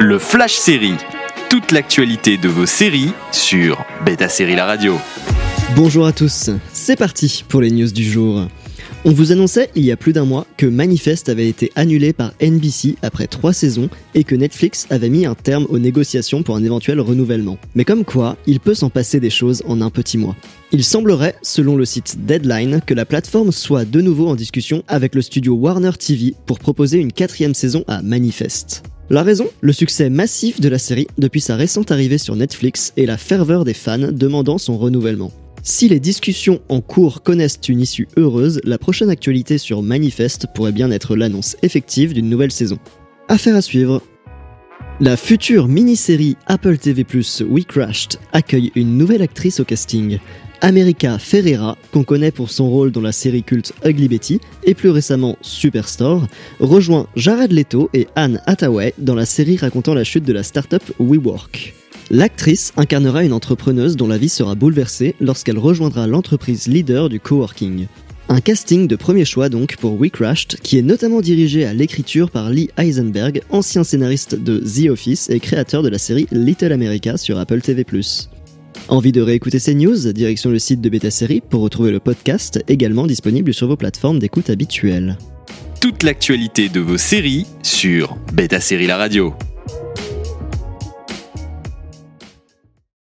Le Flash Série. Toute l'actualité de vos séries sur Beta Série La Radio. Bonjour à tous, c'est parti pour les news du jour. On vous annonçait il y a plus d'un mois que Manifest avait été annulé par NBC après trois saisons et que Netflix avait mis un terme aux négociations pour un éventuel renouvellement. Mais comme quoi, il peut s'en passer des choses en un petit mois. Il semblerait, selon le site Deadline, que la plateforme soit de nouveau en discussion avec le studio Warner TV pour proposer une quatrième saison à Manifest. La raison Le succès massif de la série depuis sa récente arrivée sur Netflix et la ferveur des fans demandant son renouvellement. Si les discussions en cours connaissent une issue heureuse, la prochaine actualité sur Manifest pourrait bien être l'annonce effective d'une nouvelle saison. Affaire à suivre. La future mini-série Apple TV We Crashed accueille une nouvelle actrice au casting. America Ferreira, qu'on connaît pour son rôle dans la série culte Ugly Betty et plus récemment Superstore, rejoint Jared Leto et Anne Hathaway dans la série racontant la chute de la start-up WeWork. L'actrice incarnera une entrepreneuse dont la vie sera bouleversée lorsqu'elle rejoindra l'entreprise leader du coworking. Un casting de premier choix donc pour We Crashed, qui est notamment dirigé à l'écriture par Lee Eisenberg, ancien scénariste de The Office et créateur de la série Little America sur Apple TV+. Envie de réécouter ces news Direction le site de Beta Série pour retrouver le podcast également disponible sur vos plateformes d'écoute habituelles. Toute l'actualité de vos séries sur Beta Série La Radio.